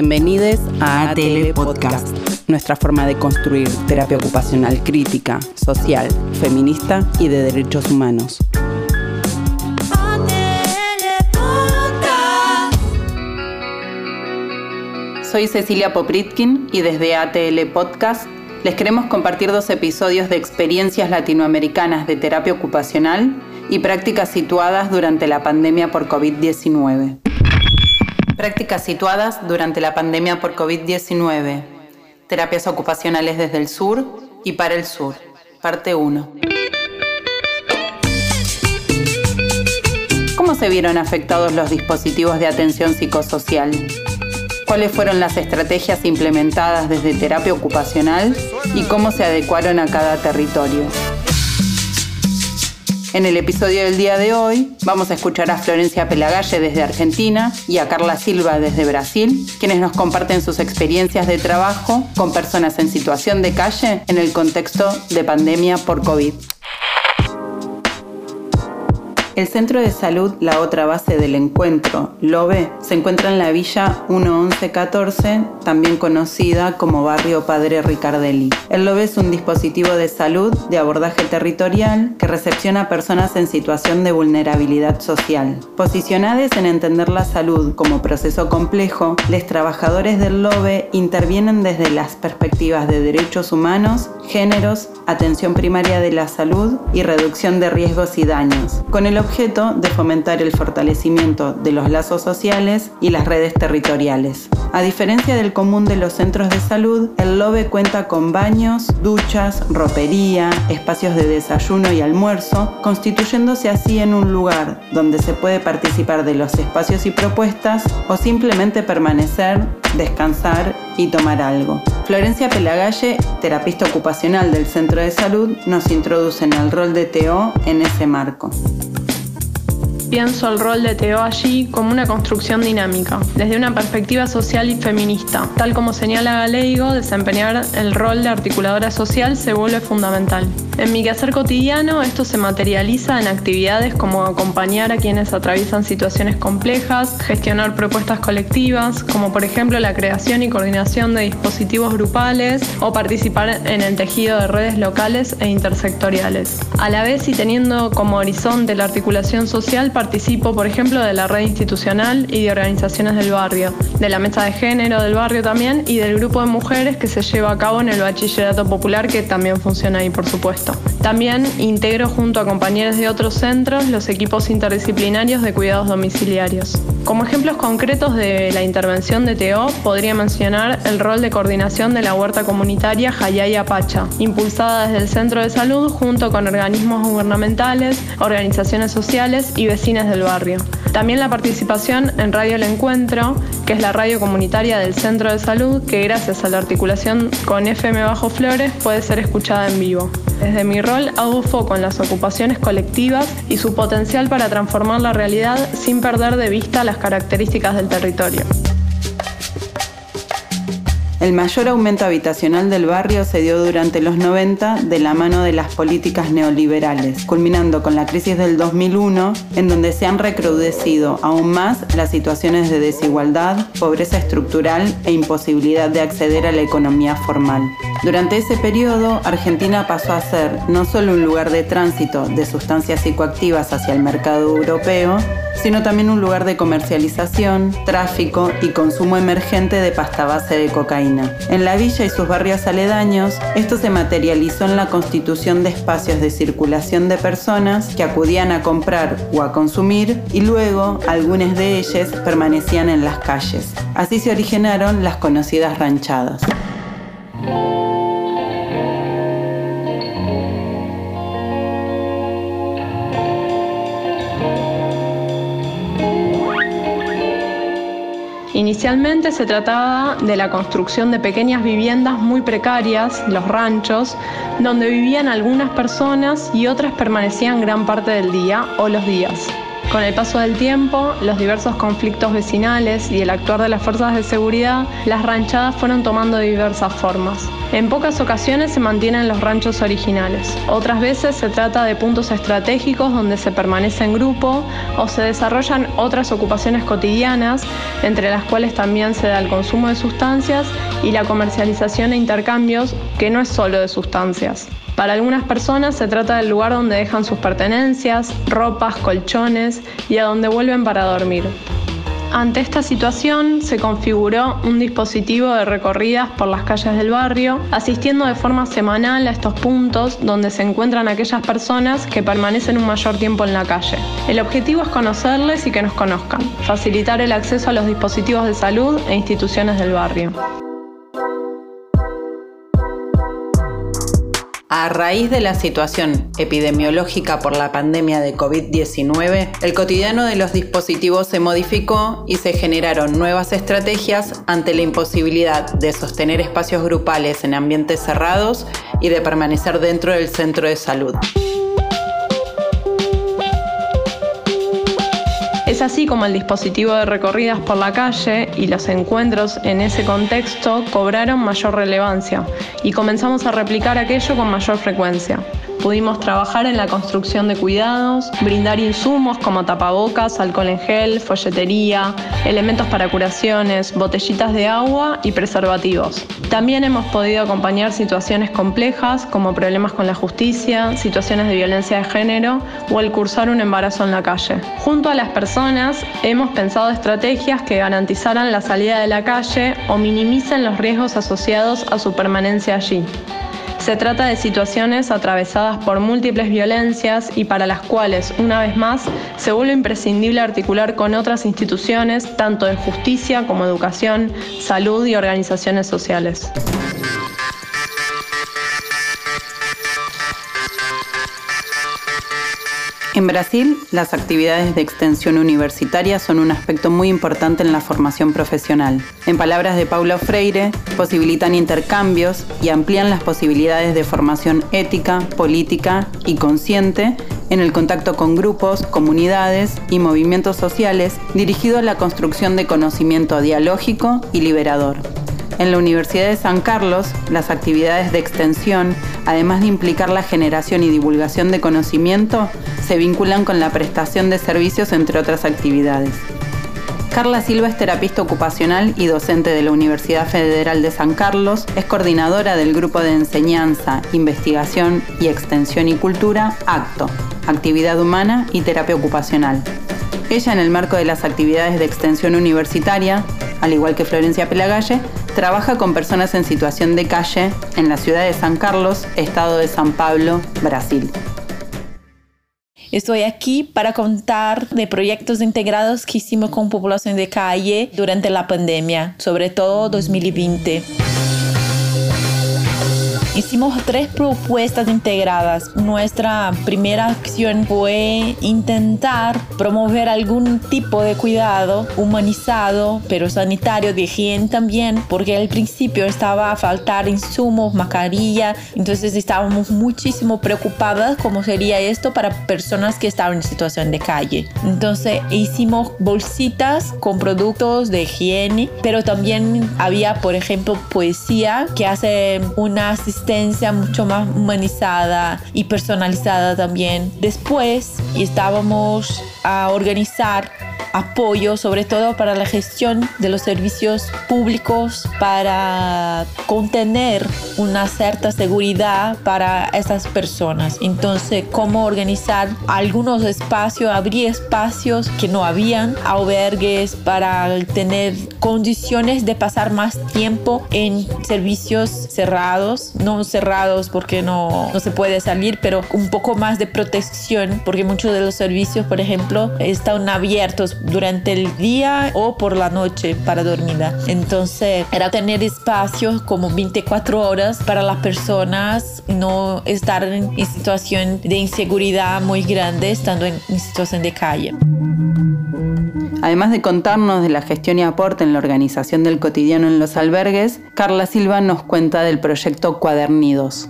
Bienvenidos a ATL Podcast, nuestra forma de construir terapia ocupacional crítica, social, feminista y de derechos humanos. Soy Cecilia Popritkin y desde ATL Podcast les queremos compartir dos episodios de experiencias latinoamericanas de terapia ocupacional y prácticas situadas durante la pandemia por COVID-19. Prácticas situadas durante la pandemia por COVID-19. Terapias ocupacionales desde el sur y para el sur. Parte 1. ¿Cómo se vieron afectados los dispositivos de atención psicosocial? cuáles fueron las estrategias implementadas desde terapia ocupacional y cómo se adecuaron a cada territorio. En el episodio del día de hoy vamos a escuchar a Florencia Pelagalle desde Argentina y a Carla Silva desde Brasil, quienes nos comparten sus experiencias de trabajo con personas en situación de calle en el contexto de pandemia por COVID. El Centro de Salud La Otra Base del Encuentro, LOBE, se encuentra en la Villa 1114, también conocida como Barrio Padre Ricardelli. El LOBE es un dispositivo de salud de abordaje territorial que recepciona personas en situación de vulnerabilidad social. Posicionadas en entender la salud como proceso complejo, los trabajadores del LOBE intervienen desde las perspectivas de derechos humanos, géneros, atención primaria de la salud y reducción de riesgos y daños, con el objeto de fomentar el fortalecimiento de los lazos sociales y las redes territoriales. A diferencia del común de los centros de salud, el LOBE cuenta con baños, duchas, ropería, espacios de desayuno y almuerzo, constituyéndose así en un lugar donde se puede participar de los espacios y propuestas o simplemente permanecer, descansar y tomar algo. Florencia Pelagalle, terapista ocupacional del centro de salud, nos introduce en el rol de TO en ese marco. Pienso el rol de Teo allí como una construcción dinámica, desde una perspectiva social y feminista. Tal como señala Galeigo, desempeñar el rol de articuladora social se vuelve fundamental. En mi quehacer cotidiano esto se materializa en actividades como acompañar a quienes atraviesan situaciones complejas, gestionar propuestas colectivas, como por ejemplo la creación y coordinación de dispositivos grupales o participar en el tejido de redes locales e intersectoriales. A la vez y teniendo como horizonte la articulación social, participo por ejemplo de la red institucional y de organizaciones del barrio, de la mesa de género del barrio también y del grupo de mujeres que se lleva a cabo en el bachillerato popular que también funciona ahí por supuesto. También integro junto a compañeros de otros centros los equipos interdisciplinarios de cuidados domiciliarios. Como ejemplos concretos de la intervención de TO, podría mencionar el rol de coordinación de la huerta comunitaria Jayaya Pacha, impulsada desde el Centro de Salud junto con organismos gubernamentales, organizaciones sociales y vecinas del barrio. También la participación en Radio El Encuentro, que es la radio comunitaria del Centro de Salud, que gracias a la articulación con FM Bajo Flores puede ser escuchada en vivo. Desde mi rol hago foco en las ocupaciones colectivas y su potencial para transformar la realidad sin perder de vista las características del territorio. El mayor aumento habitacional del barrio se dio durante los 90 de la mano de las políticas neoliberales, culminando con la crisis del 2001, en donde se han recrudecido aún más las situaciones de desigualdad, pobreza estructural e imposibilidad de acceder a la economía formal. Durante ese periodo, Argentina pasó a ser no solo un lugar de tránsito de sustancias psicoactivas hacia el mercado europeo, sino también un lugar de comercialización, tráfico y consumo emergente de pasta base de cocaína. En la villa y sus barrios aledaños, esto se materializó en la constitución de espacios de circulación de personas que acudían a comprar o a consumir y luego algunas de ellas permanecían en las calles. Así se originaron las conocidas ranchadas. Inicialmente se trataba de la construcción de pequeñas viviendas muy precarias, los ranchos, donde vivían algunas personas y otras permanecían gran parte del día o los días. Con el paso del tiempo, los diversos conflictos vecinales y el actuar de las fuerzas de seguridad, las ranchadas fueron tomando diversas formas. En pocas ocasiones se mantienen los ranchos originales, otras veces se trata de puntos estratégicos donde se permanece en grupo o se desarrollan otras ocupaciones cotidianas, entre las cuales también se da el consumo de sustancias y la comercialización e intercambios, que no es solo de sustancias. Para algunas personas se trata del lugar donde dejan sus pertenencias, ropas, colchones y a donde vuelven para dormir. Ante esta situación se configuró un dispositivo de recorridas por las calles del barrio, asistiendo de forma semanal a estos puntos donde se encuentran aquellas personas que permanecen un mayor tiempo en la calle. El objetivo es conocerles y que nos conozcan, facilitar el acceso a los dispositivos de salud e instituciones del barrio. A raíz de la situación epidemiológica por la pandemia de COVID-19, el cotidiano de los dispositivos se modificó y se generaron nuevas estrategias ante la imposibilidad de sostener espacios grupales en ambientes cerrados y de permanecer dentro del centro de salud. Es así como el dispositivo de recorridas por la calle y los encuentros en ese contexto cobraron mayor relevancia y comenzamos a replicar aquello con mayor frecuencia. Pudimos trabajar en la construcción de cuidados, brindar insumos como tapabocas, alcohol en gel, folletería, elementos para curaciones, botellitas de agua y preservativos. También hemos podido acompañar situaciones complejas como problemas con la justicia, situaciones de violencia de género o el cursar un embarazo en la calle. Junto a las personas hemos pensado estrategias que garantizaran la salida de la calle o minimicen los riesgos asociados a su permanencia allí. Se trata de situaciones atravesadas por múltiples violencias y para las cuales, una vez más, se vuelve imprescindible articular con otras instituciones, tanto de justicia como educación, salud y organizaciones sociales. En Brasil, las actividades de extensión universitaria son un aspecto muy importante en la formación profesional. En palabras de Paulo Freire, posibilitan intercambios y amplían las posibilidades de formación ética, política y consciente en el contacto con grupos, comunidades y movimientos sociales dirigido a la construcción de conocimiento dialógico y liberador. En la Universidad de San Carlos, las actividades de extensión, además de implicar la generación y divulgación de conocimiento, se vinculan con la prestación de servicios, entre otras actividades. Carla Silva es terapista ocupacional y docente de la Universidad Federal de San Carlos, es coordinadora del Grupo de Enseñanza, Investigación y Extensión y Cultura, ACTO, Actividad Humana y Terapia Ocupacional. Ella, en el marco de las actividades de extensión universitaria, al igual que Florencia Pelagalle, trabaja con personas en situación de calle en la ciudad de San Carlos, estado de San Pablo, Brasil. Estoy aquí para contar de proyectos integrados que hicimos con población de calle durante la pandemia, sobre todo 2020. Hicimos tres propuestas integradas. Nuestra primera acción fue intentar promover algún tipo de cuidado humanizado, pero sanitario, de higiene también, porque al principio estaba a faltar insumos, mascarilla, entonces estábamos muchísimo preocupadas cómo sería esto para personas que estaban en situación de calle. Entonces hicimos bolsitas con productos de higiene, pero también había, por ejemplo, poesía que hace una mucho más humanizada y personalizada también. Después estábamos a organizar apoyo, sobre todo para la gestión de los servicios públicos, para contener una cierta seguridad para esas personas. Entonces, cómo organizar algunos espacios, abrir espacios que no habían, albergues para tener condiciones de pasar más tiempo en servicios cerrados, no cerrados porque no, no se puede salir, pero un poco más de protección, porque muchos de los servicios, por ejemplo, están abiertos durante el día o por la noche para dormir. Entonces era tener espacios como 24 horas para las personas, no estar en, situación de inseguridad muy grande estando en, situación de calle. Además de contarnos de la gestión y aporte en la organización del cotidiano en los albergues, Carla Silva nos cuenta del proyecto Cuadernidos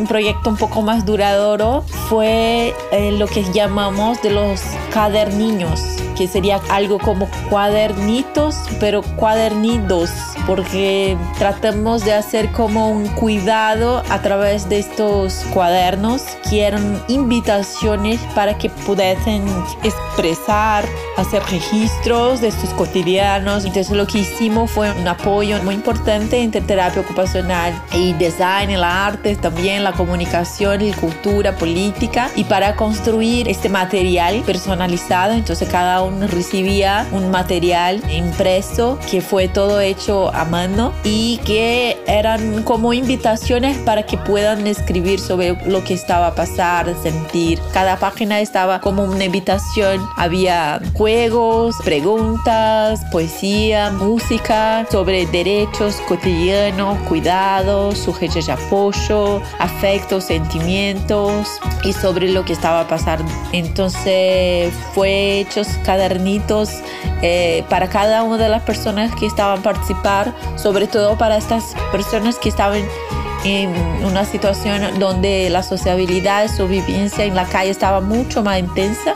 un proyecto un poco más duradero fue eh, lo que llamamos de los caderniños que sería algo como cuadernitos, pero cuadernidos, porque tratamos de hacer como un cuidado a través de estos cuadernos, que eran invitaciones para que pudiesen expresar, hacer registros de sus cotidianos. Entonces lo que hicimos fue un apoyo muy importante entre terapia ocupacional y design, el arte, también la comunicación y cultura, política, y para construir este material personalizado, entonces cada uno recibía un material impreso que fue todo hecho a mano y que eran como invitaciones para que puedan escribir sobre lo que estaba a pasar, sentir. Cada página estaba como una invitación. Había juegos, preguntas, poesía, música sobre derechos cotidianos, cuidados, sujetos de apoyo, afectos, sentimientos y sobre lo que estaba pasando. Entonces fue hechos cada eh, para cada una de las personas que estaban participar, sobre todo para estas personas que estaban en una situación donde la sociabilidad, su vivencia en la calle estaba mucho más intensa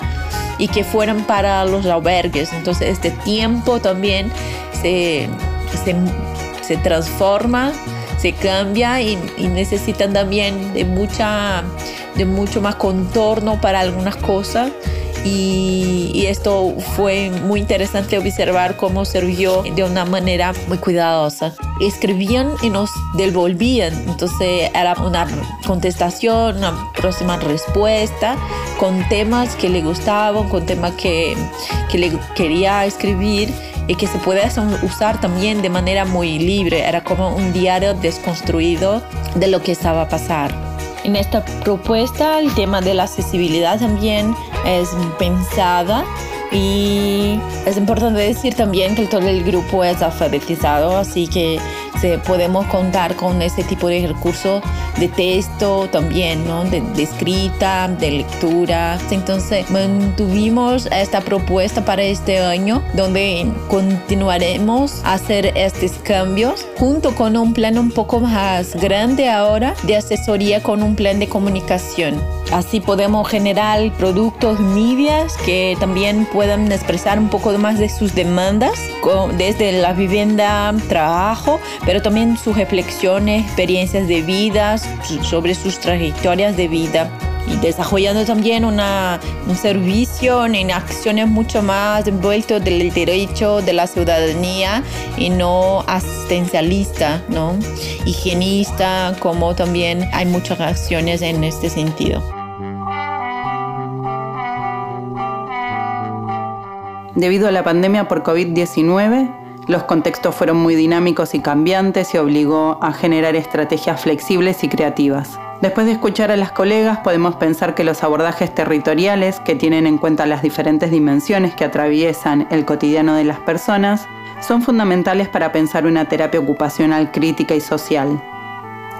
y que fueran para los albergues. Entonces este tiempo también se, se, se transforma, se cambia y, y, necesitan también de, mucha, de mucho más contorno para algunas cosas y, esto fue muy interesante observar cómo sirvió de una manera muy cuidadosa. Escribían y nos devolvían, entonces era una contestación, una próxima respuesta con temas que le gustaban, con temas que, que le quería escribir y que se puede usar también de manera muy libre. Era como un diario desconstruido de lo que estaba a pasar. En esta propuesta el tema de la accesibilidad también es pensada y es importante decir también que todo el grupo es alfabetizado, así que podemos contar con ese tipo de recursos de texto también, ¿no? de, escrita, de lectura. Entonces mantuvimos esta propuesta para este año donde continuaremos a hacer estos cambios junto con un plan un poco más grande ahora de asesoría con un plan de comunicación. Así podemos generar productos medias que también puedan expresar un poco más de sus demandas desde la vivienda, trabajo, pero también sus reflexiones, experiencias de vida, sobre sus trayectorias de vida y desarrollando también una, un servicio en acciones mucho más envueltos del derecho de la ciudadanía y no asistencialista, ¿no? higienista, como también hay muchas acciones en este sentido. Debido a la pandemia por COVID-19, los contextos fueron muy dinámicos y cambiantes y obligó a generar estrategias flexibles y creativas. Después de escuchar a las colegas, podemos pensar que los abordajes territoriales, que tienen en cuenta las diferentes dimensiones que atraviesan el cotidiano de las personas, son fundamentales para pensar una terapia ocupacional crítica y social.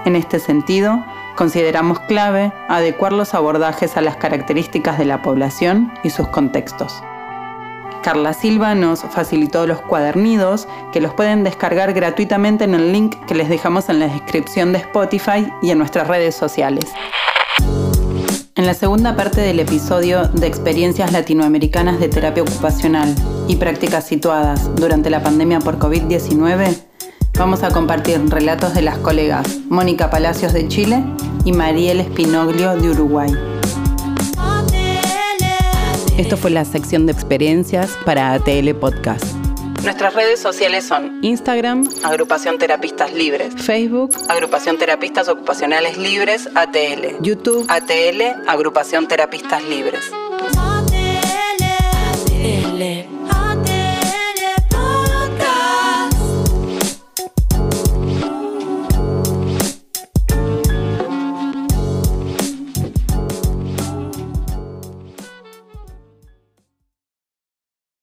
En este sentido, consideramos clave adecuar los abordajes a las características de la población y sus contextos. Carla Silva nos facilitó los cuadernidos que los pueden descargar gratuitamente en el link que les dejamos en la descripción de Spotify y en nuestras redes sociales. En la segunda parte del episodio de experiencias latinoamericanas de terapia ocupacional y prácticas situadas durante la pandemia por COVID-19, vamos a compartir relatos de las colegas Mónica Palacios de Chile y Mariel Espinoglio de Uruguay. Esto fue la sección de experiencias para ATL Podcast. Nuestras redes sociales son Instagram, Agrupación Terapistas Libres, Facebook, Agrupación Terapistas Ocupacionales Libres, ATL, YouTube, ATL, Agrupación Terapistas Libres.